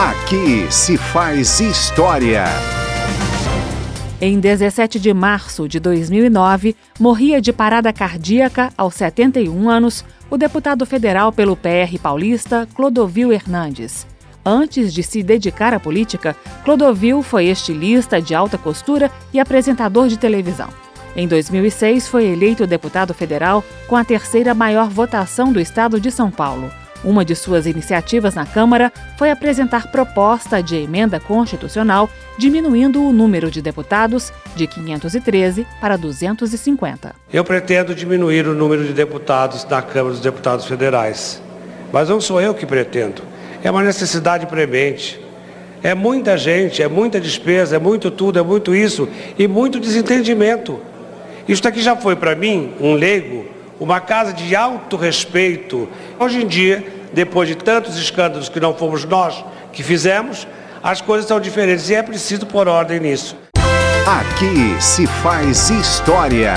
Aqui se faz história. Em 17 de março de 2009, morria de parada cardíaca aos 71 anos o deputado federal pelo PR paulista Clodovil Hernandes. Antes de se dedicar à política, Clodovil foi estilista de alta costura e apresentador de televisão. Em 2006, foi eleito deputado federal com a terceira maior votação do estado de São Paulo. Uma de suas iniciativas na Câmara foi apresentar proposta de emenda constitucional diminuindo o número de deputados de 513 para 250. Eu pretendo diminuir o número de deputados na Câmara dos Deputados Federais. Mas não sou eu que pretendo. É uma necessidade premente. É muita gente, é muita despesa, é muito tudo, é muito isso e muito desentendimento. Isto aqui já foi para mim, um leigo, uma casa de alto respeito. Hoje em dia, depois de tantos escândalos que não fomos nós que fizemos, as coisas são diferentes e é preciso pôr ordem nisso. Aqui se faz história.